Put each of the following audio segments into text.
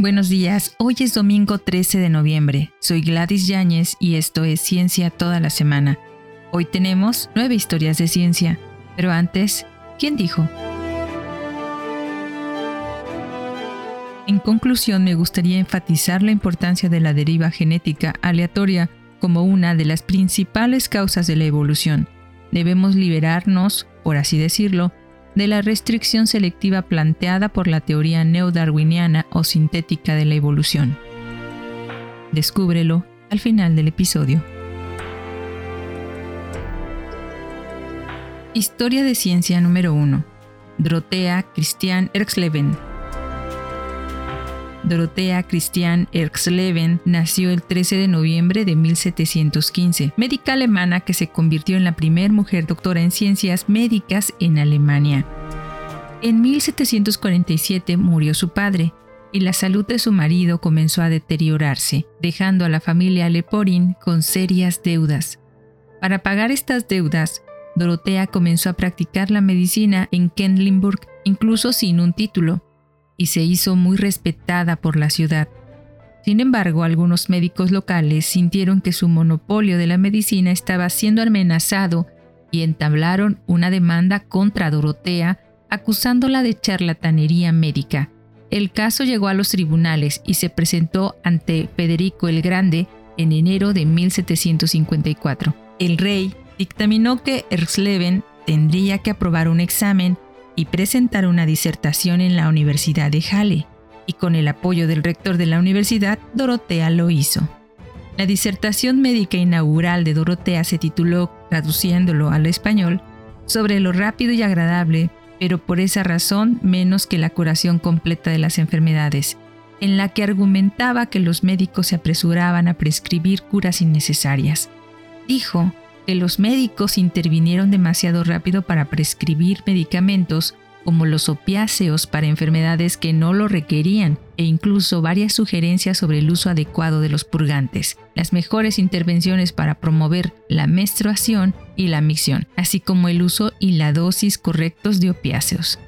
Buenos días, hoy es domingo 13 de noviembre. Soy Gladys Yáñez y esto es Ciencia toda la semana. Hoy tenemos nueve historias de ciencia, pero antes, ¿quién dijo? En conclusión, me gustaría enfatizar la importancia de la deriva genética aleatoria como una de las principales causas de la evolución. Debemos liberarnos, por así decirlo, de la restricción selectiva planteada por la teoría neodarwiniana o sintética de la evolución. Descúbrelo al final del episodio. Historia de ciencia número 1. Dorothea Christian Erxleben Dorothea Christian Erxleben nació el 13 de noviembre de 1715, médica alemana que se convirtió en la primera mujer doctora en ciencias médicas en Alemania. En 1747 murió su padre y la salud de su marido comenzó a deteriorarse, dejando a la familia Leporin con serias deudas. Para pagar estas deudas, Dorotea comenzó a practicar la medicina en Kendlinburg, incluso sin un título, y se hizo muy respetada por la ciudad. Sin embargo, algunos médicos locales sintieron que su monopolio de la medicina estaba siendo amenazado y entablaron una demanda contra Dorotea acusándola de charlatanería médica. El caso llegó a los tribunales y se presentó ante Federico el Grande en enero de 1754. El rey dictaminó que Erxleben tendría que aprobar un examen y presentar una disertación en la Universidad de Halle, y con el apoyo del rector de la universidad, Dorotea lo hizo. La disertación médica inaugural de Dorotea se tituló, traduciéndolo al español, sobre lo rápido y agradable, pero por esa razón menos que la curación completa de las enfermedades, en la que argumentaba que los médicos se apresuraban a prescribir curas innecesarias. Dijo que los médicos intervinieron demasiado rápido para prescribir medicamentos como los opiáceos para enfermedades que no lo requerían e incluso varias sugerencias sobre el uso adecuado de los purgantes, las mejores intervenciones para promover la menstruación y la micción, así como el uso y la dosis correctos de opiáceos.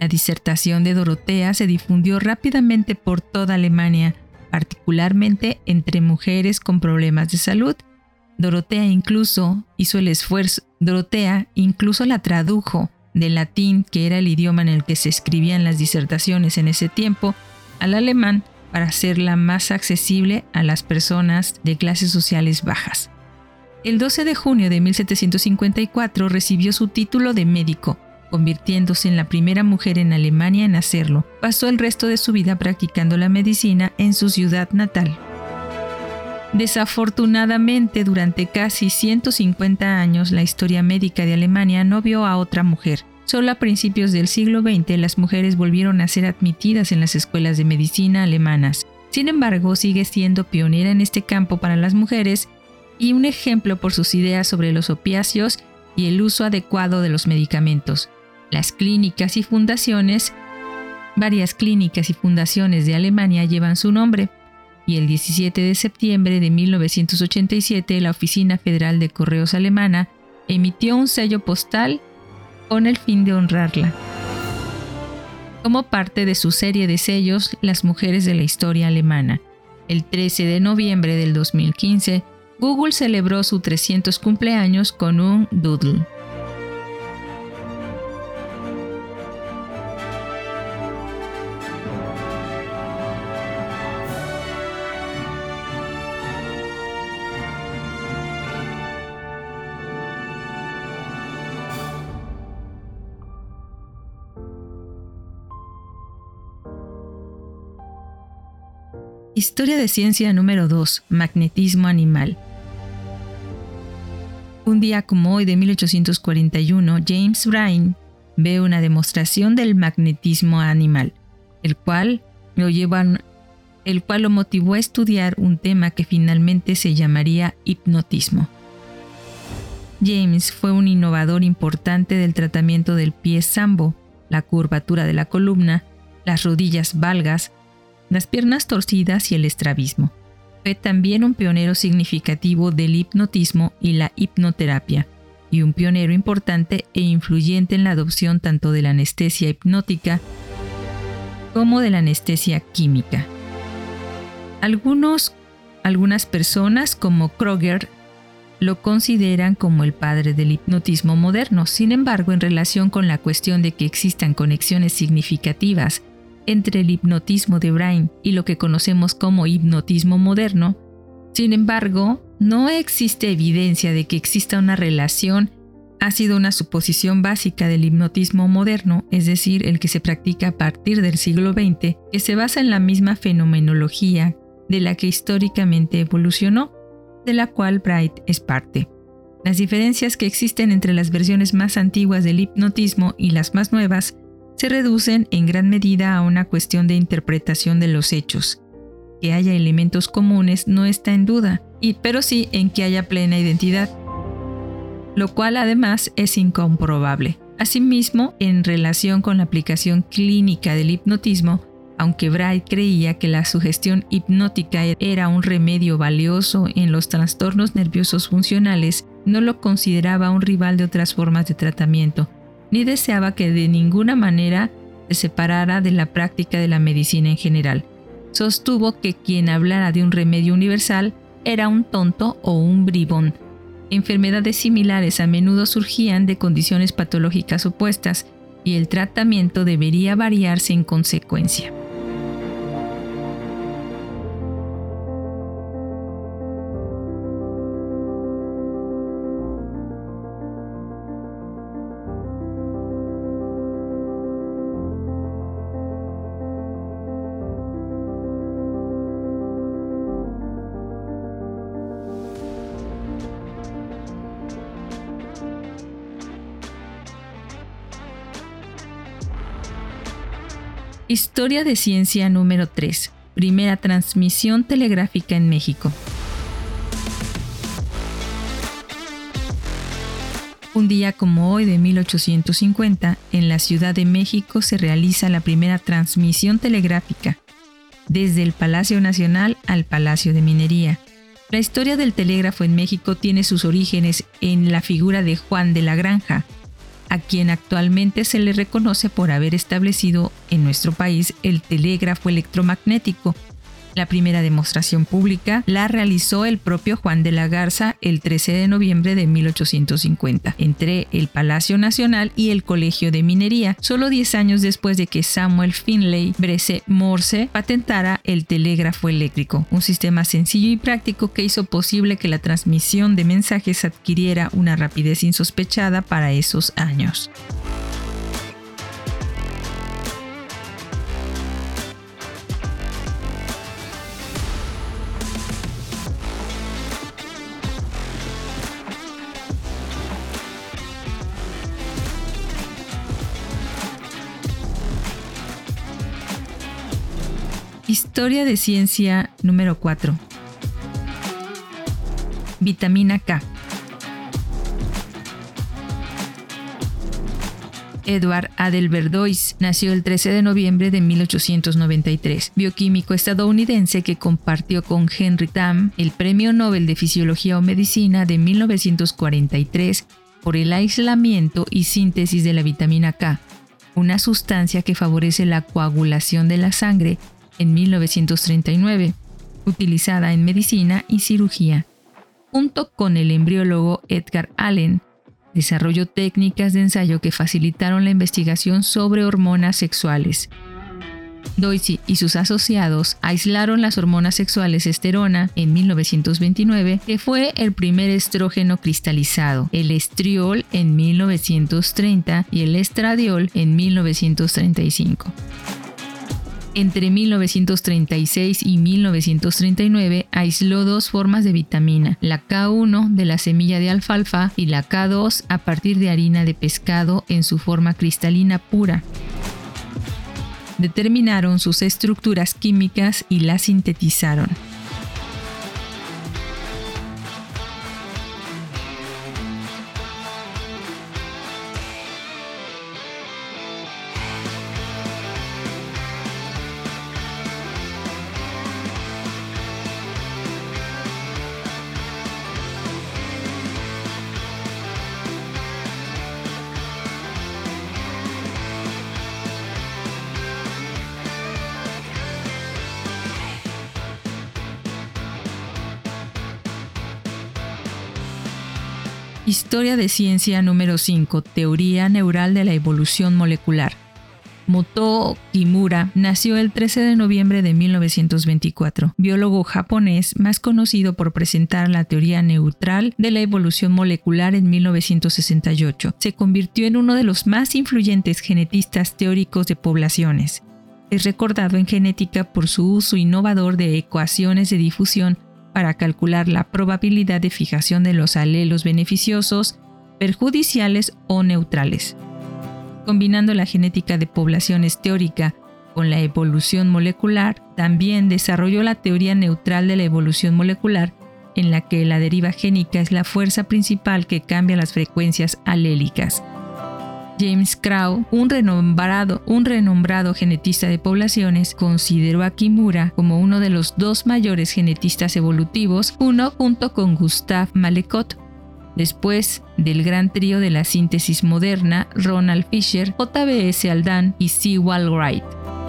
La disertación de Dorotea se difundió rápidamente por toda Alemania, particularmente entre mujeres con problemas de salud Dorotea incluso hizo el esfuerzo, Dorotea incluso la tradujo del latín, que era el idioma en el que se escribían las disertaciones en ese tiempo, al alemán para hacerla más accesible a las personas de clases sociales bajas. El 12 de junio de 1754 recibió su título de médico, convirtiéndose en la primera mujer en Alemania en hacerlo. Pasó el resto de su vida practicando la medicina en su ciudad natal. Desafortunadamente, durante casi 150 años, la historia médica de Alemania no vio a otra mujer. Solo a principios del siglo XX las mujeres volvieron a ser admitidas en las escuelas de medicina alemanas. Sin embargo, sigue siendo pionera en este campo para las mujeres y un ejemplo por sus ideas sobre los opiáceos y el uso adecuado de los medicamentos. Las clínicas y fundaciones, varias clínicas y fundaciones de Alemania llevan su nombre y el 17 de septiembre de 1987 la Oficina Federal de Correos Alemana emitió un sello postal con el fin de honrarla. Como parte de su serie de sellos Las mujeres de la historia alemana, el 13 de noviembre del 2015, Google celebró su 300 cumpleaños con un doodle. Historia de ciencia número 2. Magnetismo animal. Un día como hoy de 1841, James Bryan ve una demostración del magnetismo animal, el cual lo el cual lo motivó a estudiar un tema que finalmente se llamaría hipnotismo. James fue un innovador importante del tratamiento del pie sambo, la curvatura de la columna, las rodillas valgas, las piernas torcidas y el estrabismo. Fue también un pionero significativo del hipnotismo y la hipnoterapia, y un pionero importante e influyente en la adopción tanto de la anestesia hipnótica como de la anestesia química. Algunos, algunas personas como Kroger lo consideran como el padre del hipnotismo moderno. Sin embargo, en relación con la cuestión de que existan conexiones significativas entre el hipnotismo de Brain y lo que conocemos como hipnotismo moderno, sin embargo, no existe evidencia de que exista una relación. Ha sido una suposición básica del hipnotismo moderno, es decir, el que se practica a partir del siglo XX, que se basa en la misma fenomenología de la que históricamente evolucionó, de la cual Bright es parte. Las diferencias que existen entre las versiones más antiguas del hipnotismo y las más nuevas se reducen en gran medida a una cuestión de interpretación de los hechos. Que haya elementos comunes no está en duda, y, pero sí en que haya plena identidad, lo cual además es incomprobable. Asimismo, en relación con la aplicación clínica del hipnotismo, aunque Bright creía que la sugestión hipnótica era un remedio valioso en los trastornos nerviosos funcionales, no lo consideraba un rival de otras formas de tratamiento, ni deseaba que de ninguna manera se separara de la práctica de la medicina en general. Sostuvo que quien hablara de un remedio universal era un tonto o un bribón. Enfermedades similares a menudo surgían de condiciones patológicas opuestas y el tratamiento debería variarse en consecuencia. Historia de ciencia número 3. Primera transmisión telegráfica en México. Un día como hoy de 1850, en la Ciudad de México se realiza la primera transmisión telegráfica, desde el Palacio Nacional al Palacio de Minería. La historia del telégrafo en México tiene sus orígenes en la figura de Juan de la Granja, a quien actualmente se le reconoce por haber establecido en nuestro país el telégrafo electromagnético, la primera demostración pública la realizó el propio Juan de la Garza el 13 de noviembre de 1850 entre el Palacio Nacional y el Colegio de Minería, solo 10 años después de que Samuel Finlay Brese Morse patentara el telégrafo eléctrico, un sistema sencillo y práctico que hizo posible que la transmisión de mensajes adquiriera una rapidez insospechada para esos años. Historia de ciencia número 4. Vitamina K. Edward Adelberdois nació el 13 de noviembre de 1893, bioquímico estadounidense que compartió con Henry Tam el Premio Nobel de Fisiología o Medicina de 1943 por el aislamiento y síntesis de la vitamina K, una sustancia que favorece la coagulación de la sangre en 1939, utilizada en medicina y cirugía. Junto con el embriólogo Edgar Allen, desarrolló técnicas de ensayo que facilitaron la investigación sobre hormonas sexuales. Doisy y sus asociados aislaron las hormonas sexuales esterona en 1929, que fue el primer estrógeno cristalizado, el estriol en 1930 y el estradiol en 1935. Entre 1936 y 1939 aisló dos formas de vitamina, la K1 de la semilla de alfalfa y la K2 a partir de harina de pescado en su forma cristalina pura. Determinaron sus estructuras químicas y las sintetizaron. Historia de ciencia número 5. Teoría neural de la evolución molecular. Moto Kimura nació el 13 de noviembre de 1924, biólogo japonés más conocido por presentar la teoría neutral de la evolución molecular en 1968. Se convirtió en uno de los más influyentes genetistas teóricos de poblaciones. Es recordado en genética por su uso innovador de ecuaciones de difusión para calcular la probabilidad de fijación de los alelos beneficiosos, perjudiciales o neutrales combinando la genética de poblaciones teórica con la evolución molecular, también desarrolló la teoría neutral de la evolución molecular, en la que la deriva génica es la fuerza principal que cambia las frecuencias alélicas. James Crow, un renombrado, un renombrado genetista de poblaciones, consideró a Kimura como uno de los dos mayores genetistas evolutivos, uno junto con Gustav Malekot, Después del gran trío de la síntesis moderna, Ronald Fisher, JBS Aldan y Sewell Wright.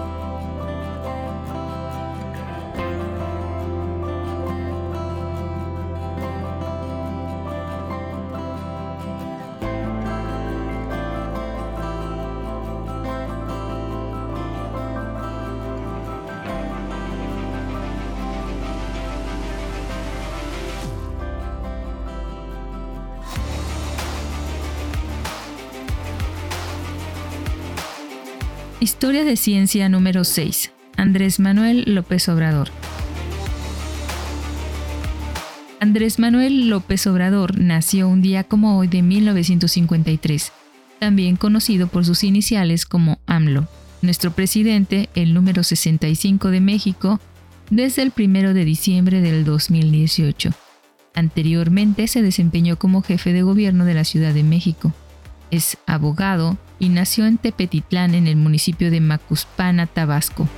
Historia de ciencia número 6. Andrés Manuel López Obrador. Andrés Manuel López Obrador nació un día como hoy de 1953, también conocido por sus iniciales como AMLO. Nuestro presidente, el número 65 de México, desde el 1 de diciembre del 2018. Anteriormente se desempeñó como jefe de gobierno de la Ciudad de México. Es abogado, y nació en Tepetitlán, en el municipio de Macuspana, Tabasco.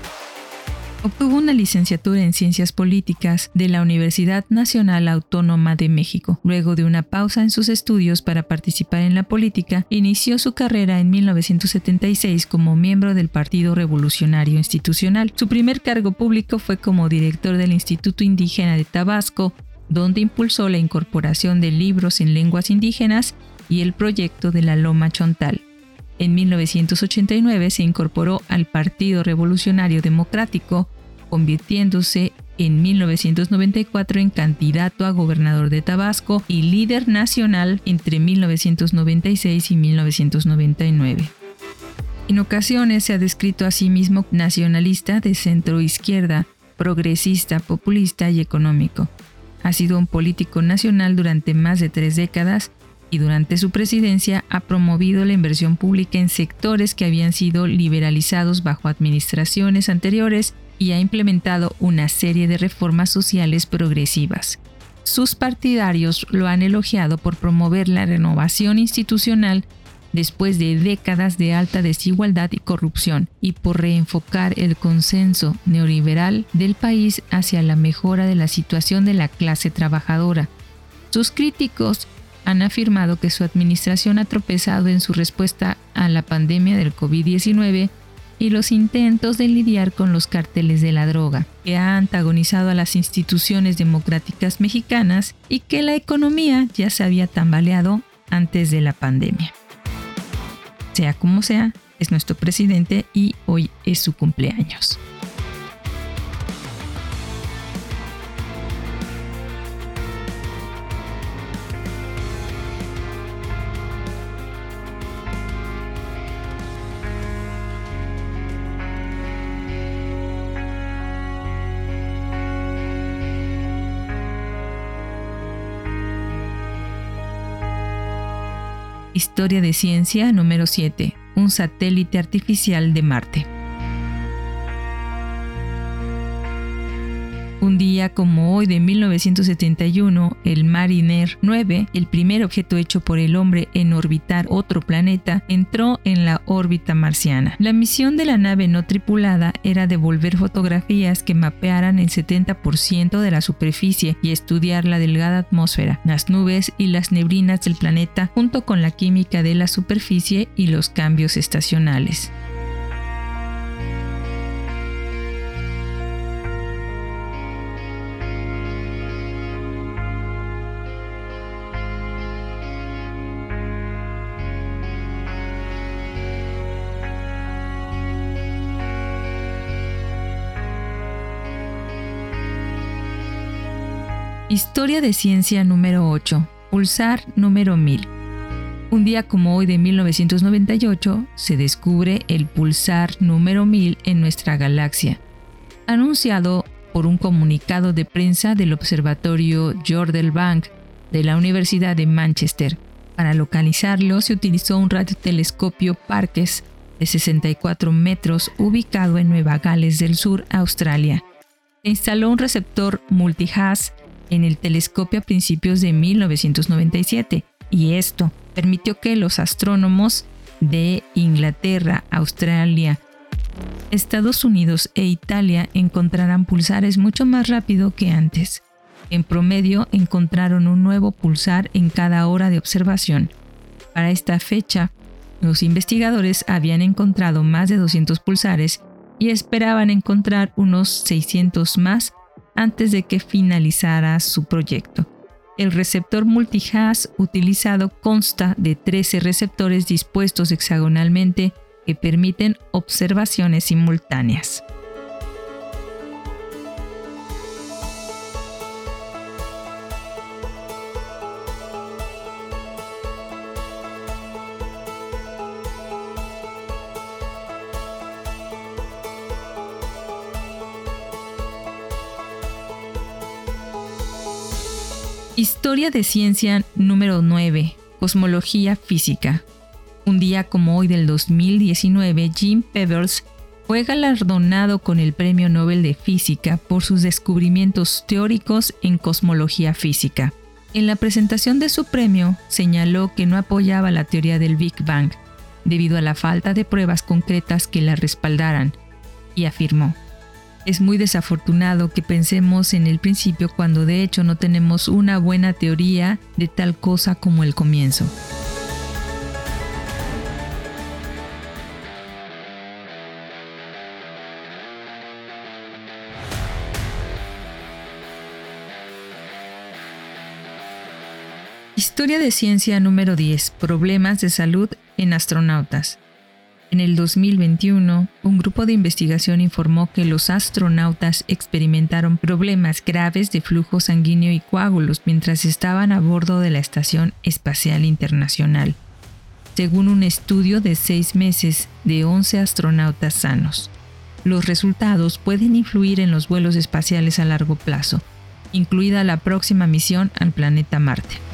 Obtuvo una licenciatura en Ciencias Políticas de la Universidad Nacional Autónoma de México. Luego de una pausa en sus estudios para participar en la política, inició su carrera en 1976 como miembro del Partido Revolucionario Institucional. Su primer cargo público fue como director del Instituto Indígena de Tabasco, donde impulsó la incorporación de libros en lenguas indígenas y el proyecto de la Loma Chontal. En 1989 se incorporó al Partido Revolucionario Democrático, convirtiéndose en 1994 en candidato a gobernador de Tabasco y líder nacional entre 1996 y 1999. En ocasiones se ha descrito a sí mismo nacionalista de centro izquierda, progresista, populista y económico. Ha sido un político nacional durante más de tres décadas y durante su presidencia ha promovido la inversión pública en sectores que habían sido liberalizados bajo administraciones anteriores y ha implementado una serie de reformas sociales progresivas. Sus partidarios lo han elogiado por promover la renovación institucional después de décadas de alta desigualdad y corrupción y por reenfocar el consenso neoliberal del país hacia la mejora de la situación de la clase trabajadora. Sus críticos han afirmado que su administración ha tropezado en su respuesta a la pandemia del COVID-19 y los intentos de lidiar con los carteles de la droga, que ha antagonizado a las instituciones democráticas mexicanas y que la economía ya se había tambaleado antes de la pandemia. Sea como sea, es nuestro presidente y hoy es su cumpleaños. Historia de Ciencia número 7. Un satélite artificial de Marte. Un día como hoy de 1971, el Mariner 9, el primer objeto hecho por el hombre en orbitar otro planeta, entró en la órbita marciana. La misión de la nave no tripulada era devolver fotografías que mapearan el 70% de la superficie y estudiar la delgada atmósfera, las nubes y las neblinas del planeta junto con la química de la superficie y los cambios estacionales. Historia de ciencia número 8. Pulsar número 1000. Un día como hoy de 1998 se descubre el pulsar número 1000 en nuestra galaxia, anunciado por un comunicado de prensa del Observatorio Jordel Bank de la Universidad de Manchester. Para localizarlo se utilizó un radiotelescopio Parkes de 64 metros ubicado en Nueva Gales del Sur, Australia. Se instaló un receptor multihaz en el telescopio a principios de 1997 y esto permitió que los astrónomos de Inglaterra, Australia, Estados Unidos e Italia encontraran pulsares mucho más rápido que antes. En promedio encontraron un nuevo pulsar en cada hora de observación. Para esta fecha, los investigadores habían encontrado más de 200 pulsares y esperaban encontrar unos 600 más antes de que finalizara su proyecto. El receptor multihaz utilizado consta de 13 receptores dispuestos hexagonalmente que permiten observaciones simultáneas. Historia de ciencia número 9. Cosmología física. Un día como hoy del 2019, Jim Pebbles fue galardonado con el Premio Nobel de Física por sus descubrimientos teóricos en cosmología física. En la presentación de su premio, señaló que no apoyaba la teoría del Big Bang, debido a la falta de pruebas concretas que la respaldaran, y afirmó, es muy desafortunado que pensemos en el principio cuando de hecho no tenemos una buena teoría de tal cosa como el comienzo. Historia de ciencia número 10. Problemas de salud en astronautas. En el 2021, un grupo de investigación informó que los astronautas experimentaron problemas graves de flujo sanguíneo y coágulos mientras estaban a bordo de la Estación Espacial Internacional, según un estudio de seis meses de 11 astronautas sanos. Los resultados pueden influir en los vuelos espaciales a largo plazo, incluida la próxima misión al planeta Marte.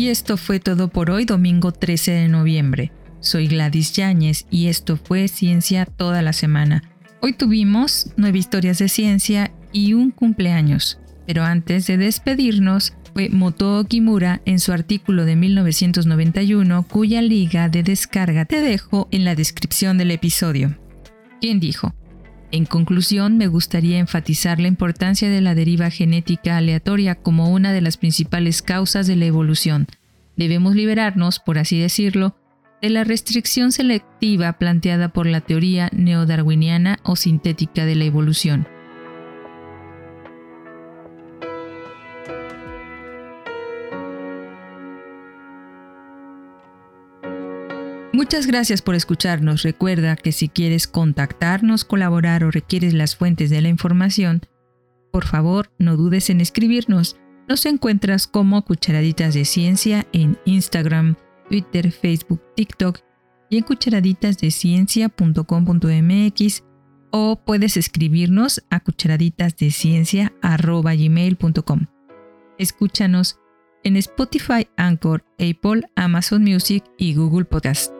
Y esto fue todo por hoy, domingo 13 de noviembre. Soy Gladys Yáñez y esto fue Ciencia toda la semana. Hoy tuvimos nueve historias de ciencia y un cumpleaños. Pero antes de despedirnos, fue Moto Kimura en su artículo de 1991, cuya liga de descarga te dejo en la descripción del episodio. ¿Quién dijo? En conclusión, me gustaría enfatizar la importancia de la deriva genética aleatoria como una de las principales causas de la evolución. Debemos liberarnos, por así decirlo, de la restricción selectiva planteada por la teoría neodarwiniana o sintética de la evolución. Muchas gracias por escucharnos. Recuerda que si quieres contactarnos, colaborar o requieres las fuentes de la información, por favor no dudes en escribirnos. Nos encuentras como Cucharaditas de Ciencia en Instagram, Twitter, Facebook, TikTok y en cucharaditasdeciencia.com.mx o puedes escribirnos a cucharaditasdeciencia.gmail.com. Escúchanos en Spotify, Anchor, Apple, Amazon Music y Google Podcast.